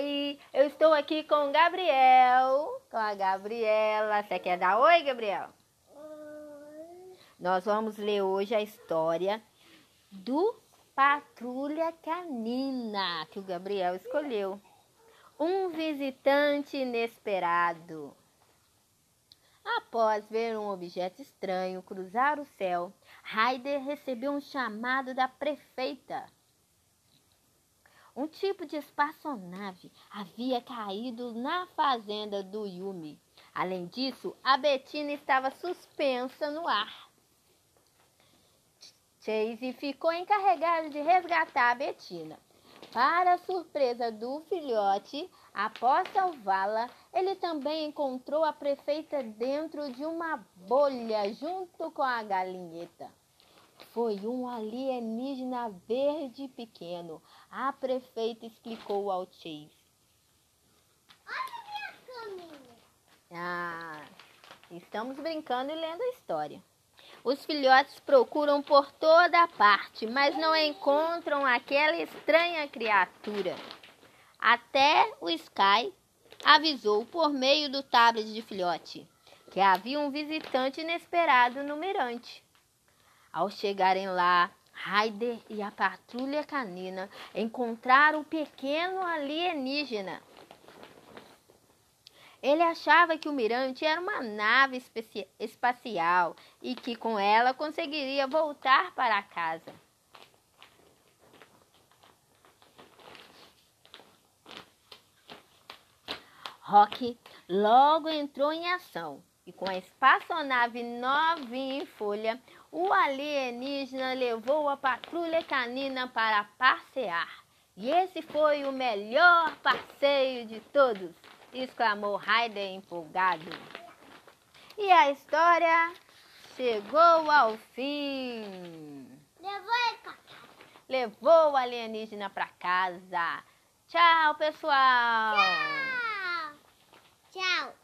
Oi, eu estou aqui com o Gabriel, com a Gabriela. Você quer dar oi, Gabriel? Oi. Nós vamos ler hoje a história do Patrulha Canina, que o Gabriel escolheu. Um visitante inesperado. Após ver um objeto estranho cruzar o céu, Ryder recebeu um chamado da prefeita. Um tipo de espaçonave havia caído na fazenda do Yumi. Além disso, a Bettina estava suspensa no ar. Chase ficou encarregado de resgatar a Bettina. Para a surpresa do filhote, após salvá-la, ele também encontrou a prefeita dentro de uma bolha junto com a galinheta. Foi um alienígena verde pequeno. A prefeita explicou ao Chase. Olha minha caminha. Ah, estamos brincando e lendo a história. Os filhotes procuram por toda parte, mas não encontram aquela estranha criatura. Até o Sky avisou por meio do tablet de filhote que havia um visitante inesperado no mirante. Ao chegarem lá, Ryder e a patrulha canina encontraram o pequeno alienígena. Ele achava que o mirante era uma nave espacial e que com ela conseguiria voltar para casa. Rock logo entrou em ação e com a espaçonave novinha em folha, o alienígena levou a patrulha canina para passear. E esse foi o melhor passeio de todos exclamou Ryder empolgado. E a história chegou ao fim. Levou Levou o alienígena para casa. Tchau, pessoal. Tchau. Tchau.